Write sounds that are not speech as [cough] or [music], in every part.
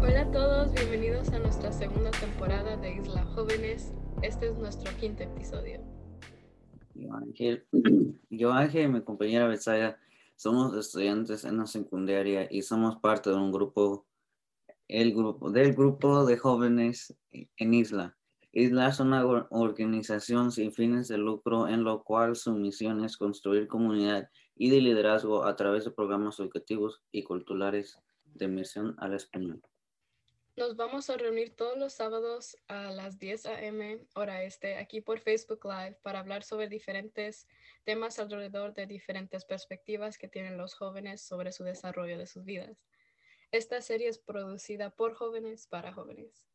Hola a todos, bienvenidos a nuestra segunda temporada de Isla Jóvenes. Este es nuestro quinto episodio. Yo Ángel, [clears throat] yo Ángel y mi compañera Besaya somos estudiantes en la secundaria y somos parte de un grupo, el grupo, del grupo de jóvenes en Isla. Isla es una or- organización sin fines de lucro en lo cual su misión es construir comunidad y de liderazgo a través de programas educativos y culturales de misión al español. Nos vamos a reunir todos los sábados a las 10 a.m. hora este aquí por Facebook Live para hablar sobre diferentes temas alrededor de diferentes perspectivas que tienen los jóvenes sobre su desarrollo de sus vidas. Esta serie es producida por jóvenes para jóvenes.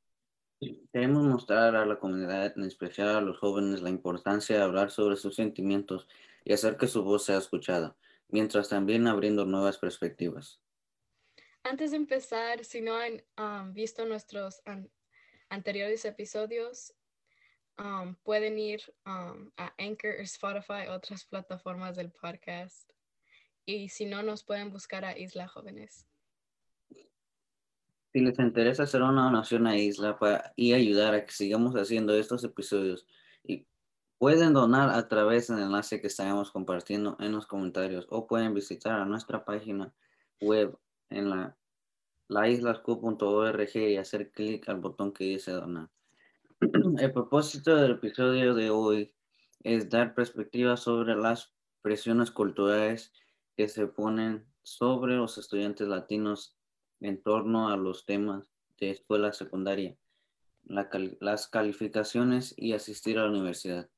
Queremos mostrar a la comunidad, en especial a los jóvenes, la importancia de hablar sobre sus sentimientos y hacer que su voz sea escuchada, mientras también abriendo nuevas perspectivas. Antes de empezar, si no han um, visto nuestros an- anteriores episodios, um, pueden ir um, a Anchor, Spotify, otras plataformas del podcast. Y si no, nos pueden buscar a Isla Jóvenes. Si les interesa hacer una donación a Isla para, y ayudar a que sigamos haciendo estos episodios, y pueden donar a través del enlace que estaremos compartiendo en los comentarios o pueden visitar a nuestra página web en la laislasq.org y hacer clic al botón que dice donar. [clears throat] El propósito del episodio de hoy es dar perspectiva sobre las presiones culturales que se ponen sobre los estudiantes latinos en torno a los temas de escuela secundaria, la cal- las calificaciones y asistir a la universidad.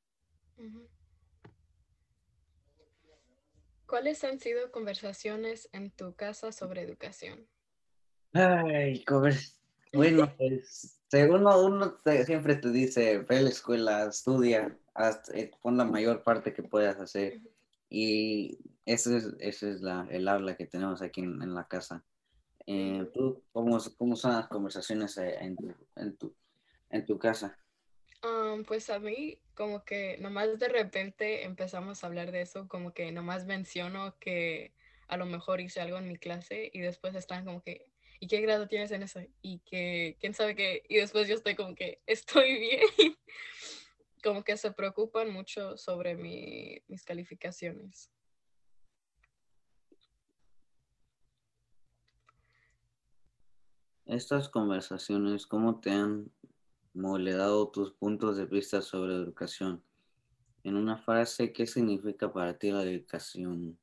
¿Cuáles han sido conversaciones en tu casa sobre educación? Ay. Bueno, [laughs] pues según uno, te- siempre te dice, ve a la escuela, estudia, haz- eh, pon la mayor parte que puedas hacer. Y ese es, ese es la, el habla que tenemos aquí en, en la casa. Eh, ¿Tú cómo, cómo son las conversaciones eh, en tu, en tu, en tu casa? Um, pues a mí como que nomás de repente empezamos a hablar de eso, como que nomás menciono que a lo mejor hice algo en mi clase y después están como que, ¿y qué grado tienes en eso? Y que, ¿quién sabe qué? Y después yo estoy como que, [laughs] estoy bien. [laughs] Como que se preocupan mucho sobre mi- mis calificaciones. Estas conversaciones, ¿cómo te han modelado tus puntos de vista sobre educación? En una frase, ¿qué significa para ti la educación?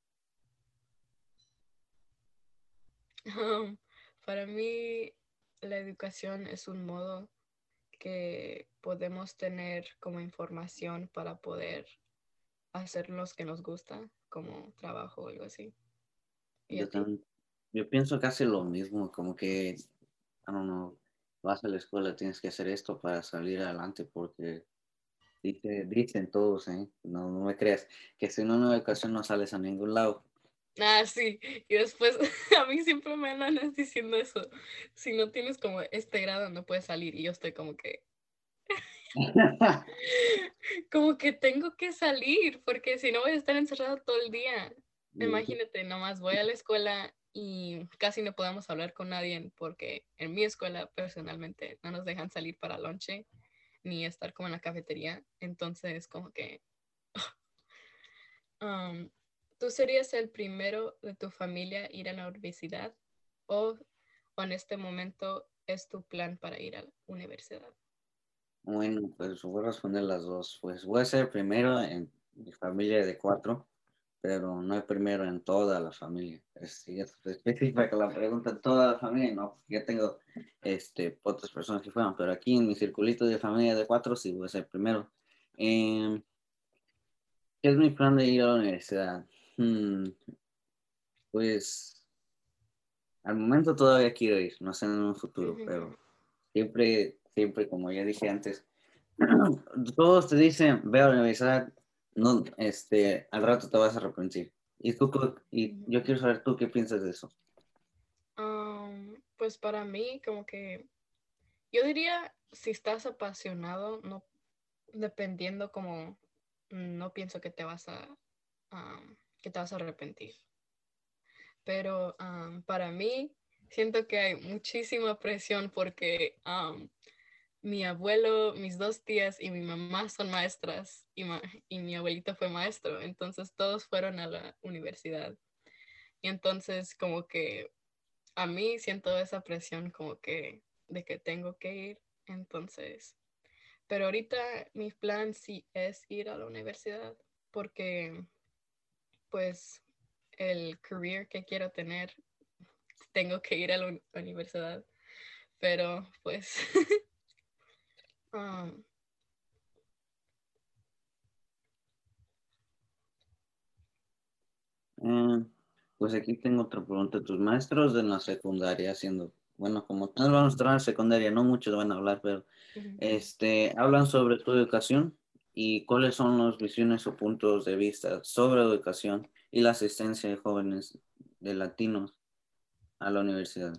Um, [laughs] para mí, la educación es un modo que podemos tener como información para poder hacer los que nos gusta, como trabajo o algo así. Yo pienso casi lo mismo, como que, I don't know, vas a la escuela, tienes que hacer esto para salir adelante, porque dice- dicen todos, ¿eh? No, no me creas, que sin una educación no sales a ningún lado. Ah, sí. Y después, [laughs] a mí siempre me andan diciendo eso. Si no tienes como este grado, no puedes salir. Y yo estoy como que, [laughs] como que tengo que salir, porque si no voy a estar encerrado todo el día. Imagínate, nomás voy a la escuela y casi no podemos hablar con nadie porque en mi escuela personalmente no nos dejan salir para lonche ni estar como en la cafetería. Entonces, como que... um, ¿Tú serías el primero de tu familia a ir a la universidad o, o en este momento es tu plan para ir a la universidad? Bueno, pues voy a responder las dos. Pues voy a ser primero en mi familia de cuatro, pero no el primero en toda la familia. Es, es específica la pregunta en toda la familia, no, ya tengo este, otras personas que fueron, pero aquí en mi circulito de familia de cuatro sí voy a ser primero. Em, ¿Qué es mi plan de ir a la universidad? Hmm, pues al momento todavía quiero ir, no sé en un futuro, pero siempre, siempre, como ya dije antes, [clears throat] todos te dicen, ve a la universidad, no, este, al rato te vas a arrepentir. Y tú, y yo quiero saber tú qué piensas de eso. Um, pues para mí, como que yo diría, si estás apasionado, no dependiendo como, no pienso que te vas a um, que te vas a arrepentir. Pero para mí, siento que hay muchísima presión porque mi abuelo, mis dos tías y mi mamá son maestras y, y mi abuelito fue maestro, entonces todos fueron a la universidad. Y entonces como que a mí siento esa presión como que de que tengo que ir, entonces, pero ahorita mi plan sí es ir a la universidad porque pues el career que quiero tener tengo que ir a la universidad, pero pues [laughs] um, mm, pues aquí tengo otra pregunta. Tus maestros de la secundaria, haciendo, bueno, como todos vamos a estar en secundaria, no muchos van a hablar, pero este, hablan sobre tu educación y cuáles son las visiones o puntos de vista sobre educación y la asistencia de jóvenes de latinos a la universidad.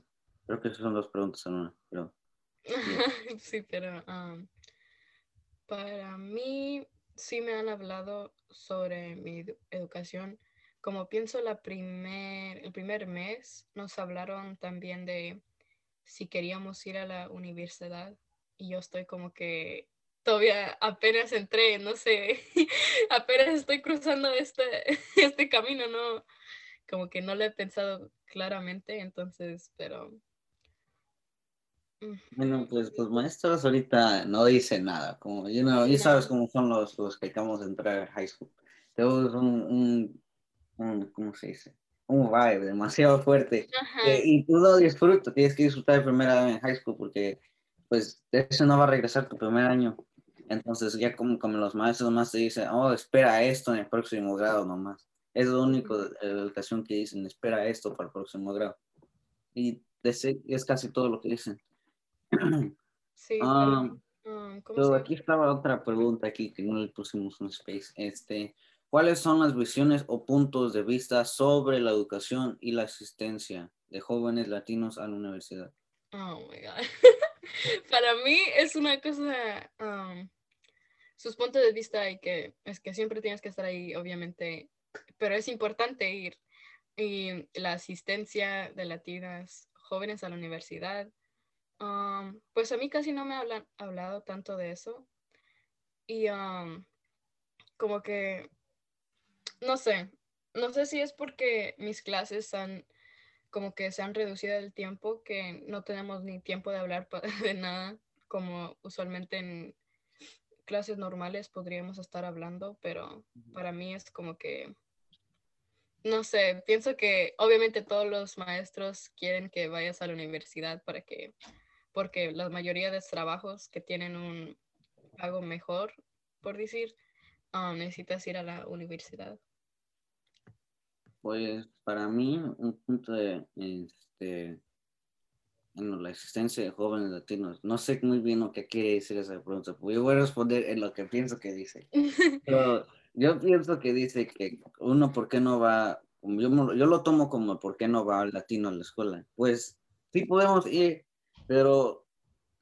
Creo que esas son dos preguntas en una, pero... [laughs] sí, pero um, para mí sí me han hablado sobre mi educación. Como pienso la primer, el primer mes, nos hablaron también de si queríamos ir a la universidad y yo estoy como que todavía apenas entré, no sé, [laughs] apenas estoy cruzando este, [laughs] este camino, no, como que no lo he pensado claramente, entonces, pero... Bueno, pues los maestros ahorita no dicen nada, como you know, ya sabes cómo son los, los que acabamos de entrar a high school. Tenemos un, un, ¿cómo se dice? Un vibe demasiado fuerte. Eh, y tú lo disfrutas, tienes que disfrutar el primer año en high school porque pues eso no va a regresar tu primer año. Entonces ya como, como los maestros más te dicen, oh, espera esto en el próximo grado nomás. Es lo único de la educación que dicen, espera esto para el próximo grado. Y es casi todo lo que dicen. Sí, ah, pero, aquí estaba otra pregunta aquí que no le pusimos un space. Este, ¿Cuáles son las visiones o puntos de vista sobre la educación y la asistencia de jóvenes latinos a la universidad? Oh my God. [laughs] Para mí es una cosa, um, sus puntos de vista y que es que siempre tienes que estar ahí, obviamente, pero es importante ir. Y la asistencia de latinas jóvenes a la universidad, um, pues a mí casi no me han hablado tanto de eso. Y um, como que, no sé, no sé si es porque mis clases han como que se han reducido el tiempo, que no tenemos ni tiempo de hablar [laughs] de nada, como usualmente en clases normales podríamos estar hablando, pero para mí es como que no sé, pienso que obviamente todos los maestros quieren que vayas a la universidad para que, porque la mayoría de los trabajos que tienen un pago mejor, por decir, ah, necesitas ir a la universidad. Pues para mí, un punto de este, bueno, la existencia de jóvenes latinos, no sé muy bien lo que quiere decir esa pregunta, yo voy a responder en lo que pienso que dice. [laughs] Pero yo pienso que dice que uno, ¿por qué no va? Yo, yo lo tomo como, ¿por qué no va el latino a la escuela? Pues sí podemos ir, pero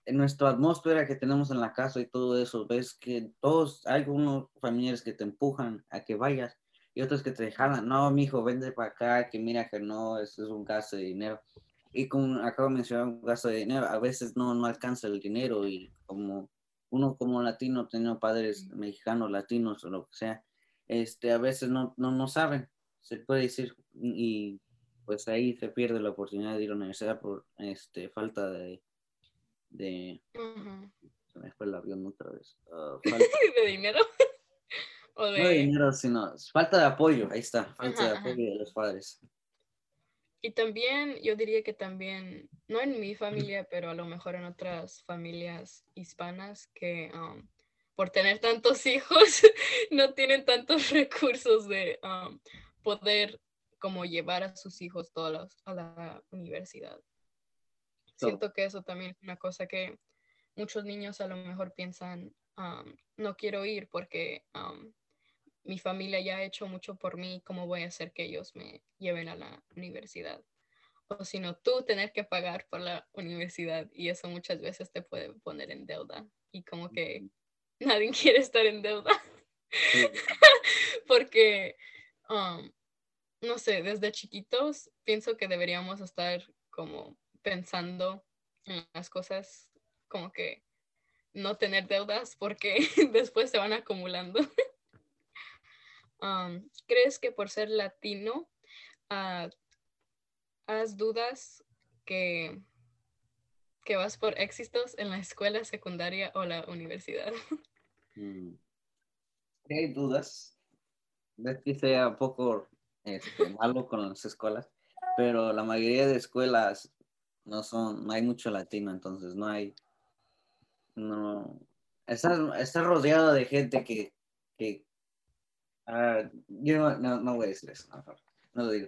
en nuestra atmósfera que tenemos en la casa y todo eso, ves que todos, hay algunos familiares que te empujan a que vayas y otros que te jalan, no, mi hijo, vende para acá, que mira que no, es un gasto de dinero. Y como acabo de mencionar, un gasto de dinero, a veces no, no alcanza el dinero y como uno como latino, teniendo padres mexicanos, latinos o lo que sea, este, a veces no, no, no saben, se puede decir, y pues ahí se pierde la oportunidad de ir a la universidad por este, falta de... de Se me fue el avión otra vez. Ah, [laughs] ¿De dinero? [laughs] ¿O de... No de dinero, sino falta de apoyo, ahí está, falta de apoyo de los padres. Y también, yo diría que también, no en mi familia, pero a lo mejor en otras familias hispanas que um, por tener tantos [laughs] hijos no tienen tantos recursos de um, poder como llevar a sus hijos todos a la universidad. Siento que eso también es una cosa que muchos niños a lo mejor piensan, um, no quiero ir porque mi familia ya ha hecho mucho por mí, ¿cómo voy a hacer que ellos me lleven a la universidad? O si no, tú tener que pagar por la universidad y eso muchas veces te puede poner en deuda y como que nadie [laughs] quiere estar en deuda. [laughs] Porque um, no sé, desde chiquitos pienso que deberíamos estar como pensando en las cosas como que no tener deudas porque [laughs] después se van acumulando. [laughs] Um, ¿Crees que por ser latino uh, has dudas que, que vas por éxitos en la escuela secundaria o la universidad? [laughs] Mm. Hay dudas. Ves que sea poco este, malo con las escuelas, pero la mayoría de escuelas no son, no hay mucho latino, entonces no hay, no, estás, rodeado de gente que, que uh, yo no, no, voy a decir eso, no, lo digo,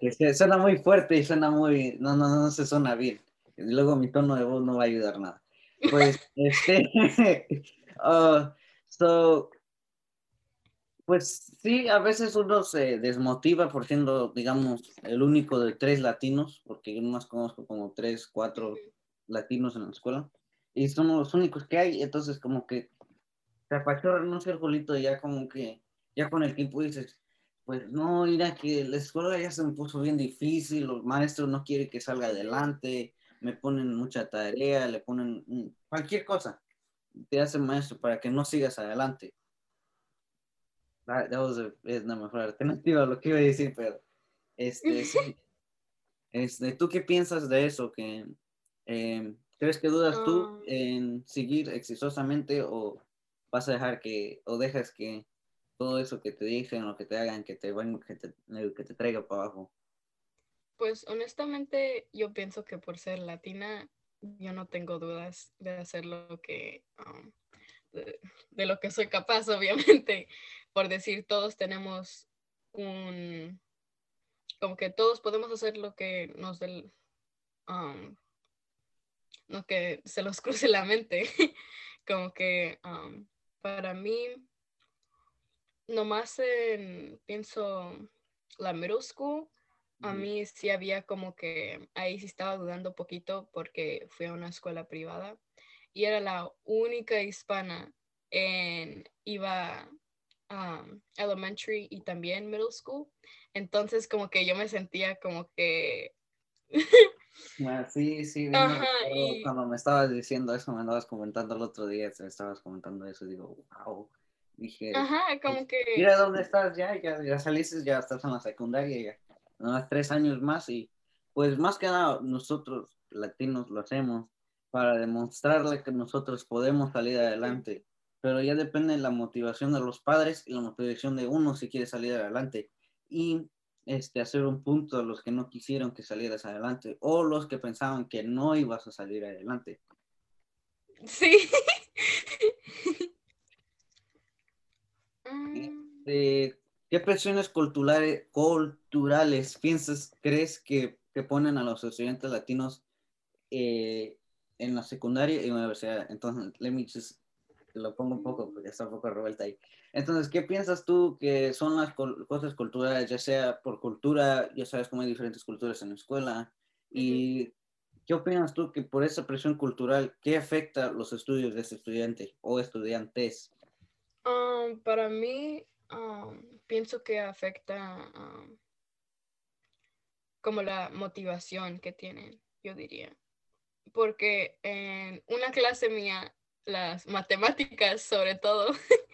que [laughs] suena muy fuerte y suena muy, no, no, no se suena bien, y luego mi tono de voz no va a ayudar nada. Pues, [laughs] este, uh, [laughs] so, pues sí, a veces uno se desmotiva por siendo, digamos, el único de tres latinos, porque yo más conozco como tres, cuatro latinos en la escuela, y somos los únicos que hay, entonces como que se apachorra un circulito y ya como que, ya con el tiempo dices, pues no, mira que la escuela ya se me puso bien difícil, los maestros no quieren que salga adelante, me ponen mucha tarea, le ponen cualquier cosa, te hacen maestro para que no sigas adelante that, es la mejor alternativa lo que iba a decir, pero este, [laughs] este, ¿tú qué piensas de eso? Que, eh, ¿Crees que dudas tú um. en seguir exitosamente o vas a dejar que, o dejas que todo eso que te dicen o que te hagan, que te, que te, que te traiga para abajo? Pues honestamente yo pienso que por ser latina yo no tengo dudas de hacer lo que, um, de, lo que soy capaz, [laughs] obviamente por decir, todos tenemos un, como que todos podemos hacer lo que nos del, um, no que se los [laughs] cruce la mente, [laughs] como que um, para mí, nomás en, pienso, la middle school, a mí sí había como que, ahí sí estaba dudando un poquito porque fui a una escuela privada y era la única hispana en, iba Um, elementary y también middle school. Entonces como que yo me sentía como que... [laughs] Ah, sí, sí, cuando me estabas diciendo eso, me andabas comentando el otro día, te estabas comentando eso, y digo, wow. Dije, Ajá, como pues, que... Mira dónde estás ya, ya, ya saliste, ya estás en la secundaria, ya, unos tres años más y pues más que nada nosotros latinos lo hacemos para demostrarle que nosotros podemos salir adelante pero ya depende de la motivación de los padres y la motivación de uno si quiere salir adelante. Y este, hacer un punto a los que no quisieron que salieras adelante o los que pensaban que no ibas a salir adelante. Sí. [laughs] Este, ¿Qué presiones culturales, culturales piensas, crees que, que ponen a los estudiantes latinos eh, en la secundaria y universidad? Entonces, let me just lo pongo un poco, porque está un poco revuelta ahí. Entonces, ¿qué piensas tú que son las cosas culturales, ya sea por cultura, ya sabes cómo hay diferentes culturas en la escuela, y qué opinas tú que por esa presión cultural, qué afecta los estudios de ese estudiante o estudiantes? Um, para mí, um, pienso que afecta um, como la motivación que tienen, yo diría. Porque en una clase mía las matemáticas sobre todo. [laughs]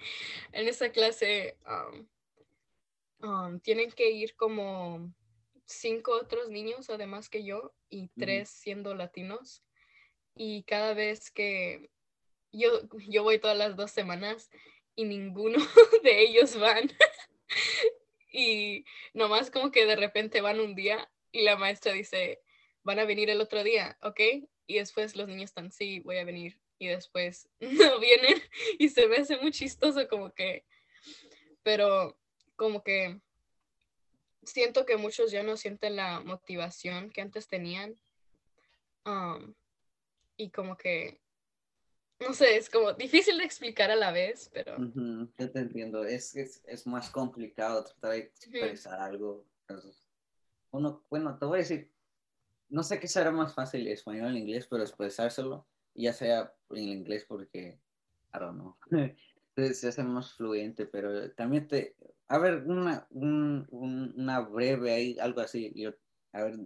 en esa clase um, um, tienen que ir como cinco otros niños, además que yo, y tres siendo latinos. Y cada vez que yo, yo voy todas las dos semanas y ninguno [laughs] de ellos van. [laughs] y nomás como que de repente van un día y la maestra dice, van a venir el otro día, ¿ok? Y después los niños están, sí, voy a venir y después [laughs] no vienen y se me hace muy chistoso como que, pero como que siento que muchos ya no sienten la motivación que antes tenían um, y como que, no sé, es como difícil de explicar a la vez, pero... yo te entiendo, es, es, es, más complicado tratar de expresar algo. Uno, bueno, te voy a decir, no sé qué será más fácil español o inglés, pero expresárselo ya sea en inglés porque, I don't know, [laughs] se hace más fluente, pero también te, a ver, una, una breve ahí, algo así. Yo, a ver,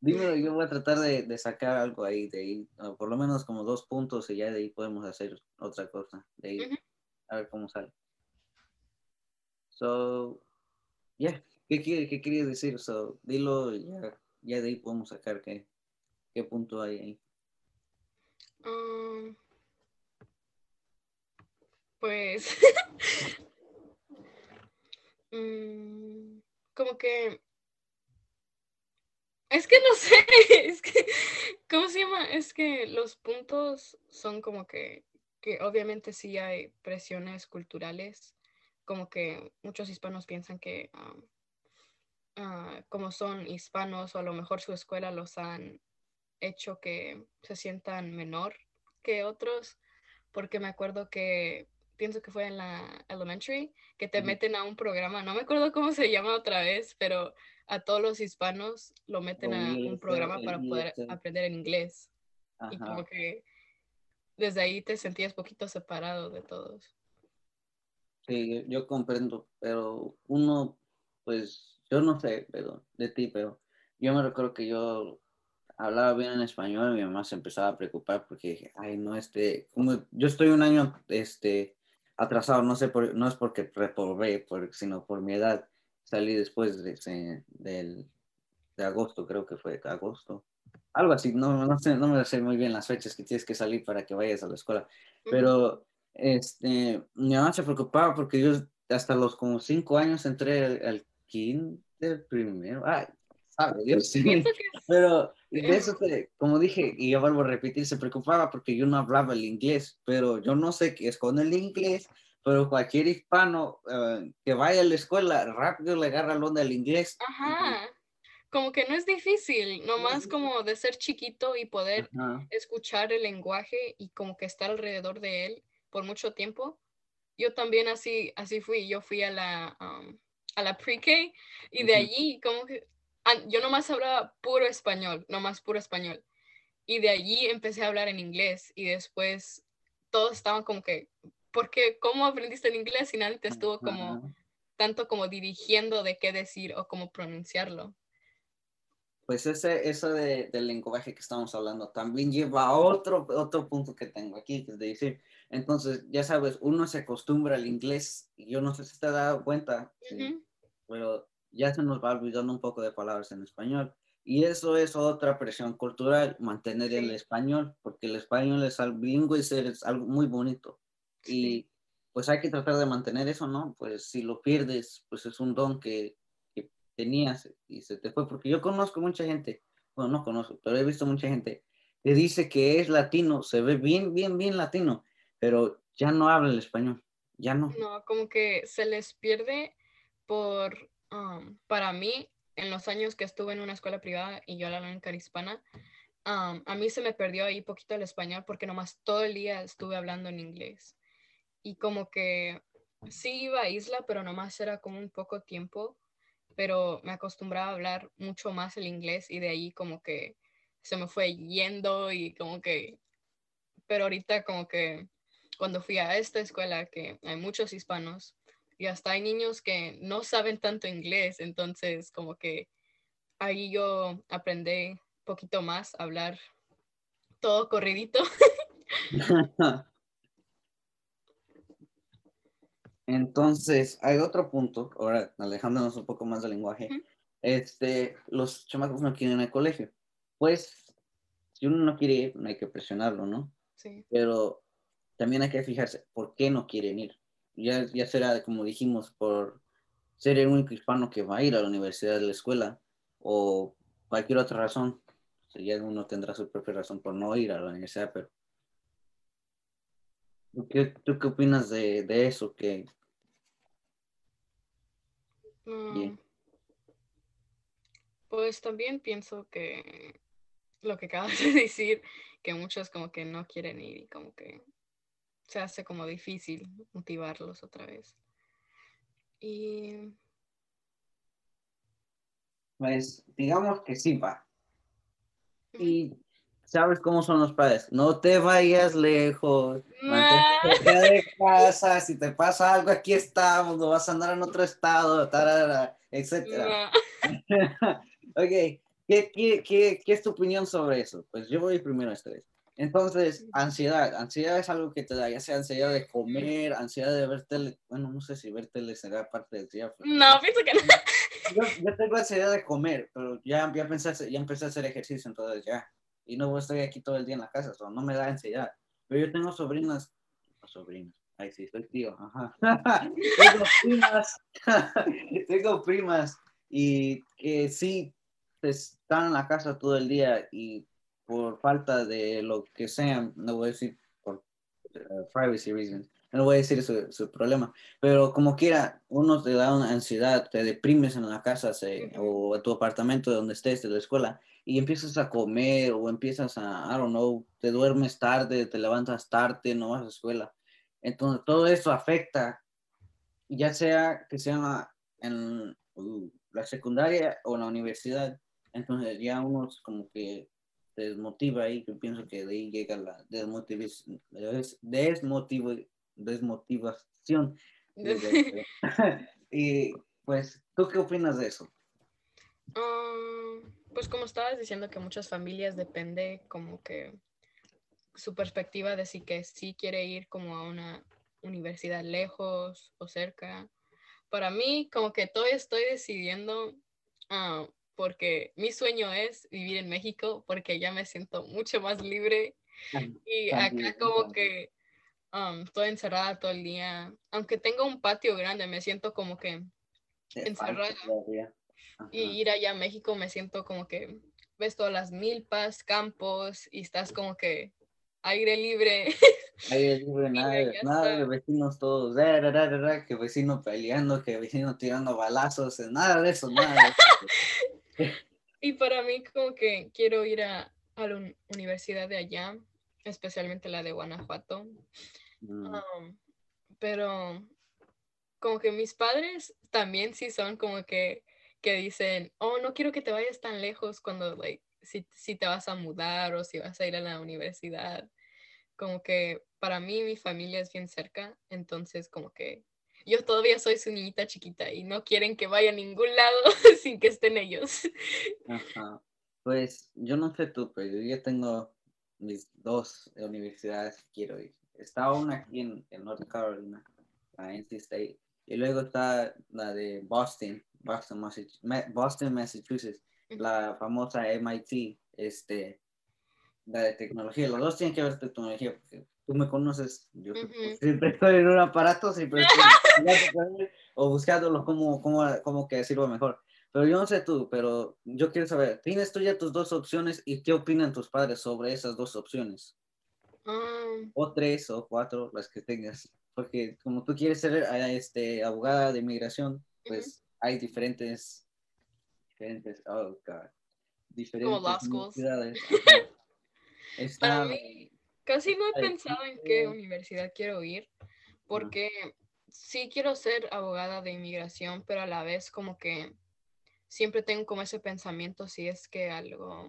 dime, yo voy a tratar de, sacar algo ahí, de ahí, por lo menos como dos puntos y ya de ahí podemos hacer otra cosa. De ahí, a ver cómo sale. So, yeah, ¿qué, quiere, qué quería decir? So, dilo, ya, ya de ahí podemos sacar qué, qué punto hay ahí. Um, pues, [laughs] mm, como que, es que no [laughs] sé, es que, ¿cómo se llama? Es que los puntos son como que, que obviamente sí hay presiones culturales como que muchos hispanos piensan que ah, como son hispanos o a lo mejor su escuela los han hecho que se sientan menor que otros, porque me acuerdo que pienso que fue en la elementary, que te meten a un programa, no me acuerdo cómo se llama otra vez, pero a todos los hispanos lo meten a un programa para poder aprender en inglés. Y como que desde ahí te sentías poquito separado de todos. Sí, yo, comprendo, pero uno, pues, yo no sé, pero de ti, pero yo me recuerdo que yo hablaba bien en español mi mamá se empezaba a preocupar porque dije, ay, no, este, como yo estoy un año, este, atrasado, no sé, por, no es porque reprobé, por, sino por mi edad. Salí después de, de agosto, creo que fue agosto. Algo así, no, no, sé, no me sé muy bien las fechas que tienes que salir para que vayas a la escuela, pero este, mi mamá se preocupaba porque yo hasta los como cinco años entré al, kinder primero. Ay, sabe Dios, sí. [laughs] Pero de eso, como dije, y yo vuelvo a repetir, se preocupaba porque yo no hablaba el inglés, pero yo no sé qué es con el inglés, pero cualquier hispano eh, que vaya a la escuela rápido le agarra el onda del inglés. Ajá. Como que no es difícil, nomás como de ser chiquito y poder escuchar el lenguaje y como que estar alrededor de él por mucho tiempo. Yo también así, así fui, yo fui a la, um, a la pre-K y de allí como que yo nomás hablaba puro español, nomás puro español. Y de allí empecé a hablar en inglés y después todos estaban como que, ¿por qué? ¿Cómo aprendiste el inglés? Y nadie te estuvo como, tanto como dirigiendo de qué decir o cómo pronunciarlo. Pues ese, eso de, del lenguaje que estamos hablando también lleva a otro, otro punto que tengo aquí, que es de decir, entonces, ya sabes, uno se acostumbra al inglés, y yo no sé si te has dado cuenta, pero ya se nos va olvidando un poco de palabras en español. Y eso es otra presión cultural, mantener el español, porque el español es algo bilingüe es algo muy bonito. Y pues hay que tratar de mantener eso, ¿no? Pues si lo pierdes, pues es un don que, que tenías y se te fue, porque yo conozco mucha gente, bueno, no conozco, pero he visto mucha gente que dice que es latino, se ve bien, bien, bien latino, pero ya no habla el español, ya no. No, como que se les pierde por, um, para mí, en los años que estuve en una escuela privada y yo la única hispana, um, a mí se me perdió ahí poquito el español porque nomás todo el día estuve hablando en inglés. Y como que sí iba a isla, pero nomás era como un poco tiempo, pero me acostumbraba a hablar mucho más el inglés y de ahí como que se me fue yendo y como que, pero ahorita como que cuando fui a esta escuela, que hay muchos hispanos y hasta hay niños que no saben tanto inglés, entonces como que ahí yo aprendí un poquito más a hablar todo corridito. [laughs] Entonces, hay otro punto, ahora alejándonos un poco más del lenguaje, este, los chamacos no quieren ir al colegio. Pues, si uno no quiere ir, no hay que presionarlo, ¿no? Sí. Pero también hay que fijarse por qué no quieren ir. Ya, ya será, como dijimos, por ser el único hispano que va a ir a la universidad de la escuela o cualquier otra razón. ya uno tendrá su propia razón por no ir a la universidad, pero ¿Qué, ¿Tú qué opinas de, de eso? Que... Mm. Pues también pienso que lo que acabas [laughs] de decir, que muchos como que no quieren ir y como que se hace como difícil motivarlos otra vez. Y... Pues digamos que sí va. Y sabes cómo son los padres. No te vayas lejos. Mantente de casa. Si te pasa algo, aquí estamos. No vas a andar en otro estado, tarara, etcétera. No. [laughs] ok, ¿Qué, qué, qué, qué es tu opinión sobre eso? Pues yo voy primero a esta vez. Entonces, ansiedad. Ansiedad es algo que te da, ya sea ansiedad de comer, ansiedad de ver tele. Bueno, no sé si ver tele será parte del día. pero- No, pienso que no. [laughs] Yo, yo tengo ansiedad de comer, pero ya, ya, hacer- ya empecé a hacer ejercicio, entonces ya. Y no estoy aquí todo el día en la casa, so no me da ansiedad. Pero yo tengo sobrinas, sobrinas, ay sí, soy tío, ajá. [laughs] tengo primas, [laughs] tengo primas y que sí están en la casa todo el día y por falta de lo que sea, no voy a decir por eh, privacy reasons, no voy a decir su, su problema, pero como quiera, uno te da una ansiedad, te deprimes en la casa se- o en tu apartamento donde estés de la escuela y empiezas a comer o empiezas a, I don't know, te duermes tarde, te levantas tarde, no vas a la escuela. Entonces, todo eso afecta, ya sea que sea en uh, la secundaria o en la universidad. Entonces, ya uno como que desmotiva ahí, yo pienso que de ahí llega la desmotivación, des- desmotiva- desmotivación. y pues, ¿tú qué opinas de eso? Um, pues como estabas diciendo que muchas familias depende como que su perspectiva de si que sí quiere ir como a una universidad lejos o cerca. Para mí como que todavía estoy decidiendo ah, porque mi sueño es vivir en México porque ya me siento mucho más libre y acá como que um, estoy encerrada todo el día. Aunque tengo un patio grande, me siento como que encerrada. y ir allá a México me siento como que ves todas las milpas, campos y estás como que aire libre. [laughs] Aire libre, nada, nada de vecinos todos, ra, ra, ra, que vecino peleando, que vecino tirando balazos, nada de eso, nada de eso. [laughs] [laughs] Y para mí como que quiero ir a, a la un- universidad de allá, especialmente la de Guanajuato. Mm, Um, pero como que mis padres también sí son como que, que dicen, oh, no quiero que te vayas tan lejos cuando, like, si, si te vas a mudar o si vas a ir a la universidad. Como que para mí mi familia es bien cerca, entonces como que yo todavía soy su niñita chiquita y no quieren que vaya a ningún lado [laughs] sin que estén ellos. Ajá. Pues yo no sé tú, pero yo ya tengo mis dos universidades que quiero ir. Está una aquí en, en North Carolina, la NC State, y luego está la de Boston, Boston, Massachusetts, Boston, Massachusetts, la famosa MIT, este, la de tecnología. Los dos tienen que ver tecnología, porque tú me conoces, yo Ujú. [laughs] siempre estoy en un aparato, siempre estoy o buscándolo como, como, como que sirva mejor. Pero yo no sé tú, pero yo quiero saber, ¿tienes tú ya tus dos opciones y qué opinan tus padres sobre esas dos opciones? Um, O tres o cuatro, las que tengas. Porque como tú quieres ser eh, este, abogada de inmigración, pues hay diferentes, diferentes, oh God, diferentes law schools. [laughs] Está, Para mí, casi no he pensado en qué universidad quiero ir, porque sí quiero ser abogada de inmigración, pero a la vez como que siempre tengo como ese pensamiento si es que algo,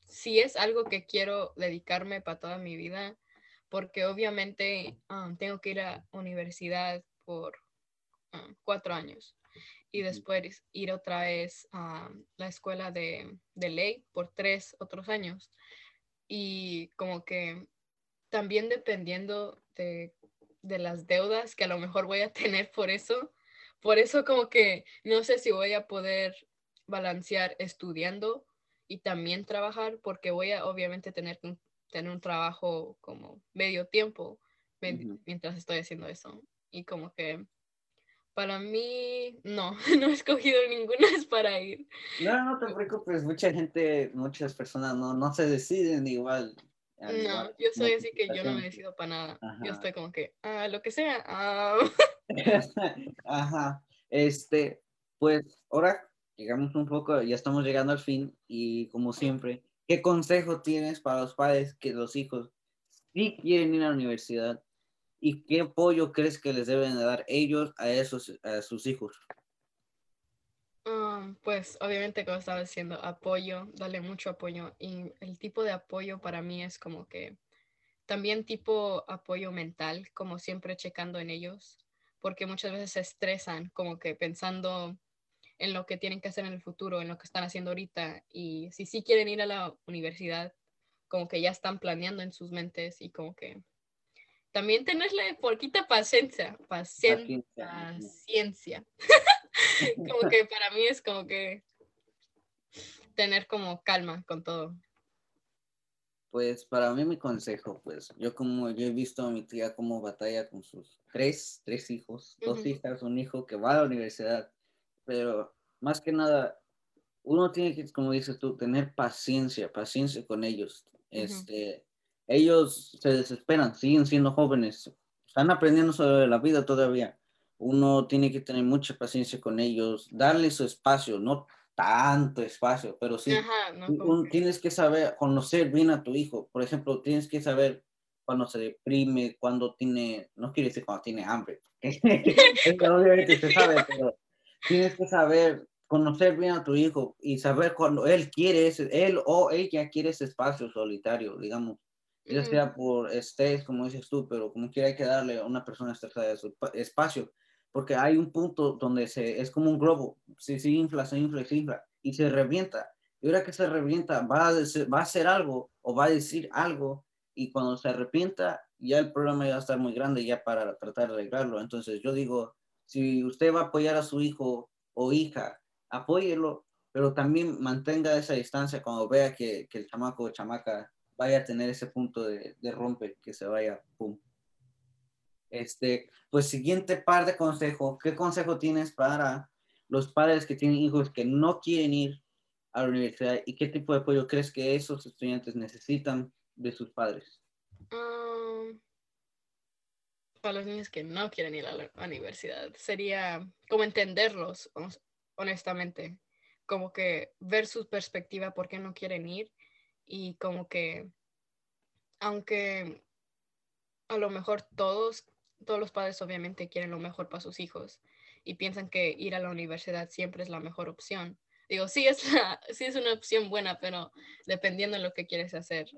si es algo que quiero dedicarme para toda mi vida, porque obviamente um, tengo que ir a universidad por um, cuatro años y después ir otra vez a la escuela de, de ley por tres otros años. Y como que también dependiendo de, de las deudas que a lo mejor voy a tener por eso, por eso como que no sé si voy a poder balancear estudiando y también trabajar, porque voy a obviamente tener que tener un trabajo como medio tiempo mientras estoy haciendo eso. Y como que para mí, no, [laughs] no he escogido ninguna para ir. No, no te preocupes, mucha gente, muchas personas no, no se deciden igual. No, yo soy así que yo no me decido para nada. Yo estoy como que, ah, lo que sea. ah. [laughs] Ajá, este, pues ahora llegamos un poco, ya estamos llegando al fin y como siempre, ¿qué consejo tienes para los padres que los hijos sí quieren ir a la universidad y qué apoyo crees que les deben de dar ellos a esos, a sus hijos? Um, pues obviamente como estaba diciendo, apoyo, dale mucho apoyo. Y el tipo de apoyo para mí es como que también tipo apoyo mental, como siempre checando en ellos, porque muchas veces se estresan como que pensando en lo que tienen que hacer en el futuro, en lo que están haciendo ahorita. Y si sí quieren ir a la universidad, como que ya están planeando en sus mentes y como que también tenerle poquita paciencia, paciencia, paciencia. [laughs] [laughs] como que para mí es como que tener como calma con todo. Pues para mí mi consejo, pues yo como yo he visto a mi tía como batalla con sus tres, tres hijos, dos hijas, un hijo que va a la universidad, pero más que nada, uno tiene que, como dices tú, tener paciencia, paciencia con ellos. Este, ellos se desesperan, siguen siendo jóvenes, están aprendiendo sobre la vida todavía. Uno tiene que tener mucha paciencia con ellos, darle su espacio, no tanto espacio, pero sí, tienes que saber conocer bien a tu hijo. Por ejemplo, tienes que saber cuando se deprime, cuando tiene, no quiere decir cuando tiene hambre, [laughs] obviamente se sabe, [laughs] pero tienes que saber conocer bien a tu hijo y saber cuando él quiere, ese, él o ella quiere ese espacio solitario, digamos, ya sea por estrés, como dices tú, pero como quiera hay que darle a una persona estresada su espacio porque hay un punto donde se, es como un globo, se, se infla, se infla, se infla y se revienta. Y ahora que se revienta, va a, va a hacer algo o va a decir algo y cuando se arrepienta, ya el problema ya va a estar muy grande ya para tratar de arreglarlo. Entonces yo digo, si usted va a apoyar a su hijo o hija, apóyelo, pero también mantenga esa distancia cuando vea que, el chamaco o chamaca vaya a tener ese punto de, de rompe, que se vaya, pum, este, pues siguiente par de consejos, ¿qué consejo tienes para los padres que tienen hijos que no quieren ir a la universidad y qué tipo de apoyo crees que esos estudiantes necesitan de sus padres? Um, para los niños que no quieren ir a la universidad, sería como entenderlos, honestamente, como que ver su perspectiva, por qué no quieren ir y como que, aunque a lo mejor todos todos los padres obviamente quieren lo mejor para sus hijos y piensan que ir a la universidad siempre es la mejor opción. Digo, sí es, sí es una opción buena, pero dependiendo de lo que quieres hacer.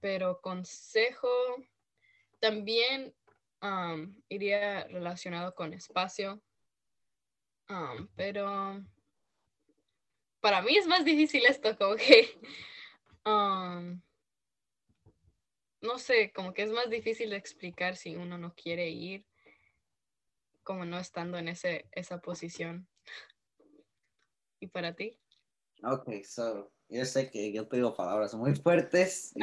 pero consejo, también iría relacionado con espacio, pero para mí es más difícil esto, como que no sé, como que es más difícil de explicar si uno no quiere ir, como no estando en ese, esa posición. ¿Y para ti? Ok, so, yo sé que yo tengo palabras muy fuertes.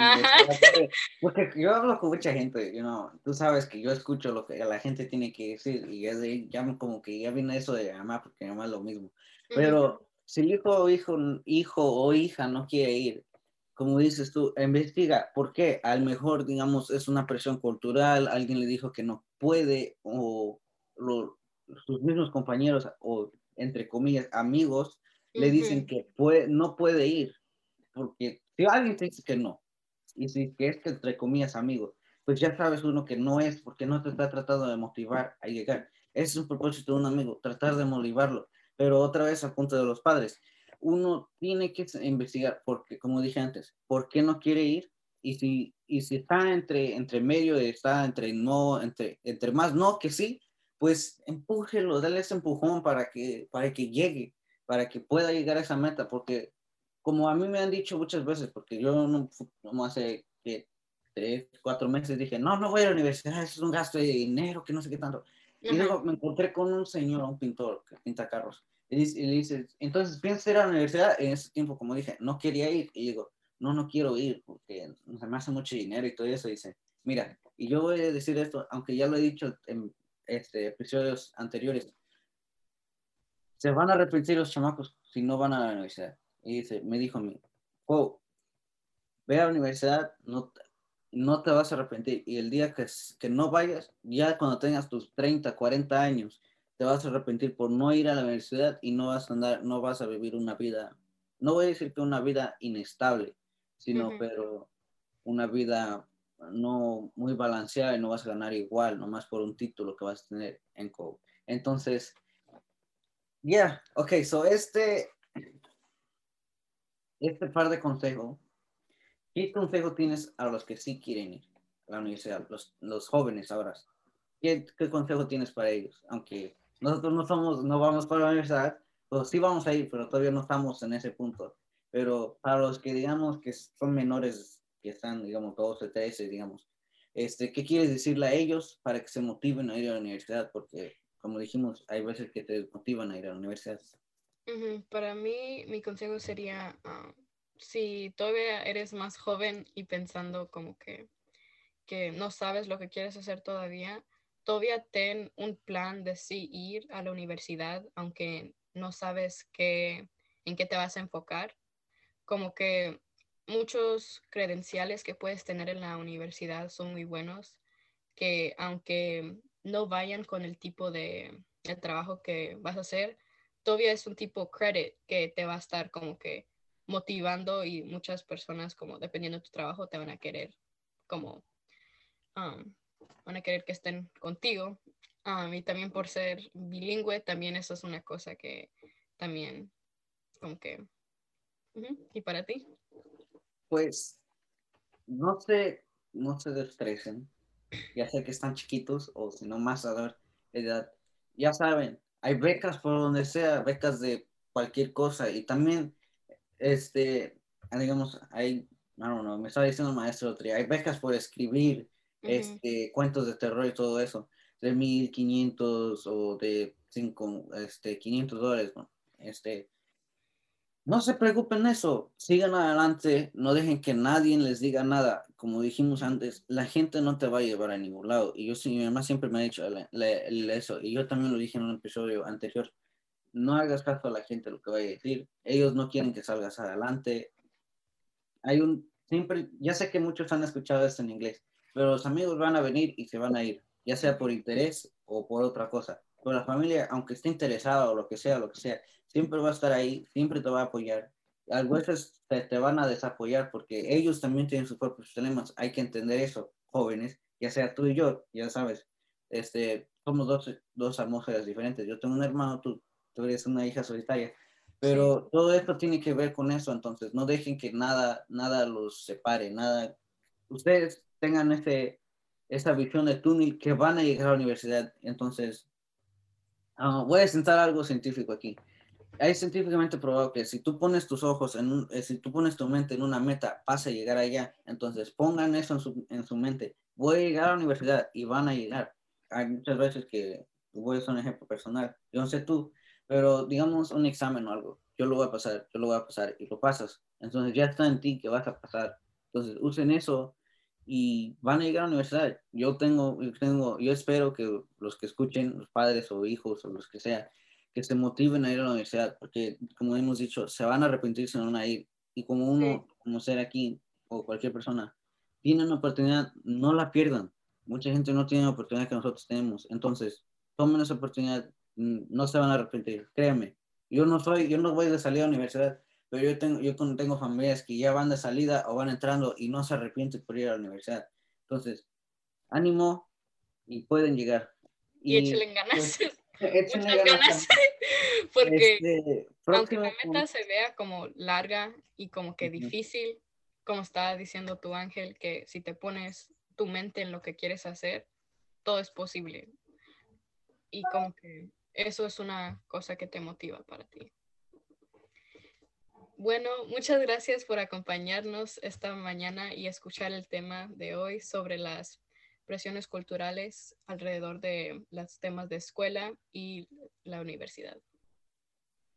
porque yo hablo con mucha gente, you know, tú sabes que yo escucho lo que la gente tiene que decir y ya, de, ya como que ya viene eso de mamá, porque mamá es lo mismo. Pero si el hijo o hijo, hijo o hija no quiere ir, como dices tú, investiga por qué. A lo mejor, digamos, es una presión cultural, alguien le dijo que no puede, o sus mismos compañeros, o entre comillas, amigos, le dicen que puede, no puede ir. Porque si alguien te dice que no, y si que es que entre comillas, amigos, pues ya sabes uno que no es, porque no te está tratando de motivar a llegar. Ese es un propósito de un amigo, tratar de motivarlo. Pero otra vez al punto de los padres uno tiene que investigar, porque, como dije antes, ¿por qué no quiere ir? Y si, y si está entre, entre medio, está entre no, entre, entre más no que sí, pues empújelo, dale ese empujón para que, para que llegue, para que pueda llegar a esa meta, porque como a mí me han dicho muchas veces, porque yo no, no hace que tres, cuatro meses dije, no, no voy a la universidad, es un gasto de dinero, que no sé qué tanto. Y luego me encontré con un señor, un pintor que pinta carros, y, le dice, entonces, ¿piensas ir a la universidad? En ese tiempo, como dije, no quería ir. Y digo, no, no quiero ir porque me hace mucho dinero y todo eso. dice, mira, y yo voy a decir esto, aunque ya lo he dicho en este, episodios anteriores, se van a arrepentir los chamacos si no van a la universidad. Y dice, me dijo, oh, ve a la universidad, no, no te vas a arrepentir. Y el día que, que no vayas, ya cuando tengas tus 30, 40 años, te vas a arrepentir por no ir a la universidad y no vas a andar, no vas a vivir una vida, no voy a decir que una vida inestable, sino pero una vida no muy balanceada y no vas a ganar igual, nomás por un título que vas a tener en COVE. Entonces, Yeah, ok, so este, este par de consejos, ¿qué consejo tienes a los que sí quieren ir a la universidad, los, los jóvenes ahora? ¿Qué, ¿Qué consejo tienes para ellos? Aunque nosotros no somos, no vamos para la universidad, pues sí vamos a ir, pero todavía no estamos en ese punto. Pero para los que digamos que son menores, que están, digamos, 12, 13, digamos, este, ¿qué quieres decirle a ellos para que se motiven a ir a la universidad? Porque, como dijimos, hay veces que te motivan a ir a la universidad. Para mí, mi consejo sería, ah, si todavía eres más joven y pensando como que, que no sabes lo que quieres hacer todavía, todavía ten un plan de sí ir a la universidad, aunque no sabes qué, en qué te vas a enfocar. Como que muchos credenciales que puedes tener en la universidad son muy buenos, que aunque no vayan con el tipo de, trabajo que vas a hacer, todavía es un tipo credit que te va a estar como que motivando y muchas personas como dependiendo de tu trabajo te van a querer como um, van a querer que estén contigo. Um, y también por ser bilingüe también eso es una cosa que también como que y para ti. Pues no se, no se destresen, ya sé que están chiquitos o si no más a dar edad, ya saben, hay becas por donde sea, becas de cualquier cosa. Y también, este, digamos, hay, no, no, me estaba diciendo el maestro hay becas por escribir, este, cuentos de terror y todo eso, de 1500 o de cinco, este, 500 dólares, este, no se preocupen eso, sigan adelante, no dejen que nadie les diga nada. Como dijimos antes, la gente no te va a llevar a ningún lado. Y yo, mi mamá siempre me ha dicho eso, y yo también lo dije en un episodio anterior. No hagas caso a la gente lo que vaya a decir. Ellos no quieren que salgas adelante. Hay un, siempre, ya sé que muchos han escuchado esto en inglés, pero los amigos van a venir y se van a ir, ya sea por interés o por otra cosa. Pero la familia, aunque esté interesada o lo que sea, lo que sea, siempre va a estar ahí, siempre te va a apoyar. A veces te, van a desapoyar porque ellos también tienen sus propios problemas. Hay que entender eso, jóvenes, ya sea tú y yo, ya sabes. Este, somos dos, dos mujeres diferentes. Yo tengo un hermano, tú, tú eres una hija solitaria. Pero todo esto tiene que ver con eso, entonces no dejen que nada, nada los separe, nada. Ustedes tengan este, esta visión de túnel que van a llegar a la universidad. Entonces, ah, voy a sentar algo científico aquí hay científicamente probado que si tú pones tus ojos en eh, si tú pones tu mente en una meta, vas a llegar allá. Entonces pongan eso en su, en su mente. Voy a llegar a la universidad y van a llegar. Hay muchas veces que voy a ser un ejemplo personal. Yo no sé tú, pero digamos un examen o algo. Yo lo voy a pasar, yo lo voy a pasar y lo pasas. Entonces ya está en ti que vas a pasar. Entonces usen eso y van a llegar a la universidad. Yo tengo, yo tengo, yo espero que los que escuchen, los padres o hijos o los que sea, que se motiven a ir a la universidad, porque como hemos dicho, se van a arrepentir si no van a ir. Y como uno, como ser aquí, o cualquier persona, tiene una oportunidad, no la pierdan. Mucha gente no tiene la oportunidad que nosotros tenemos. Entonces, tomen esa oportunidad, mm, no se van a arrepentir, créanme. Yo no soy, yo no voy de salida a la universidad, pero yo tengo, yo tengo familias que ya van de salida o van entrando y no se arrepienten por ir a la universidad. Entonces, ánimo y pueden llegar. Y, y échenle ganas. Pues, [laughs] muchas ganas. [laughs] Porque este, aunque la meta se vea como larga y como que difícil, como estaba diciendo tu ángel, que si te pones tu mente en lo que quieres hacer, todo es posible. Y como que eso es una cosa que te motiva para ti. Bueno, muchas gracias por acompañarnos esta mañana y escuchar el tema de hoy sobre las presiones culturales alrededor de los temas de escuela y la universidad.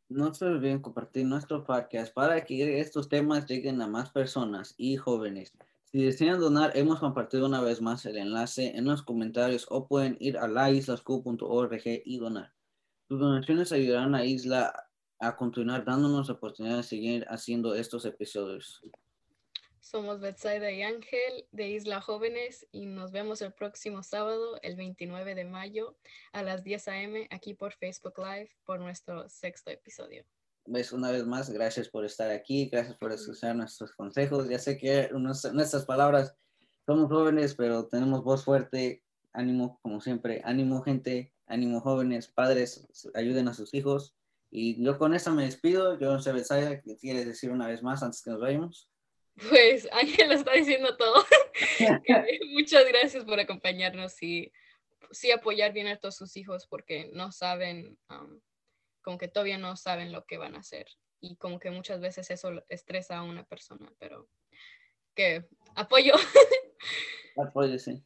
No se olviden compartir nuestro podcast para que estos temas lleguen a más personas y jóvenes. Si desean donar, hemos compartido una vez más el enlace en los comentarios o pueden ir a laislasq.org y donar. Sus donaciones ayudarán a Isla a continuar dándonos la oportunidad de seguir haciendo estos episodios. Somos Betsaida y Ángel de Isla Jóvenes y nos vemos el próximo sábado, el 29 de mayo, a las 10 a.m. aquí por Facebook Live por nuestro sexto episodio. Ves, una vez más, gracias por estar aquí, gracias por escuchar nuestros consejos. Ya sé que nuestras palabras somos jóvenes, pero tenemos voz fuerte. Ánimo, como siempre, ánimo gente, ánimo jóvenes, padres, ayuden a sus hijos Y yo con eso me despido. Yo no sé, Besaya, ¿qué quieres decir una vez más antes que nos vayamos? Pues Ángel está diciendo todo. [laughs] Muchas gracias por acompañarnos y sí apoyar bien a todos sus hijos porque no saben, como que todavía no saben lo que van a hacer. Y como que muchas veces eso estresa a una persona, pero que apoyo. [laughs] Apoyo, sí.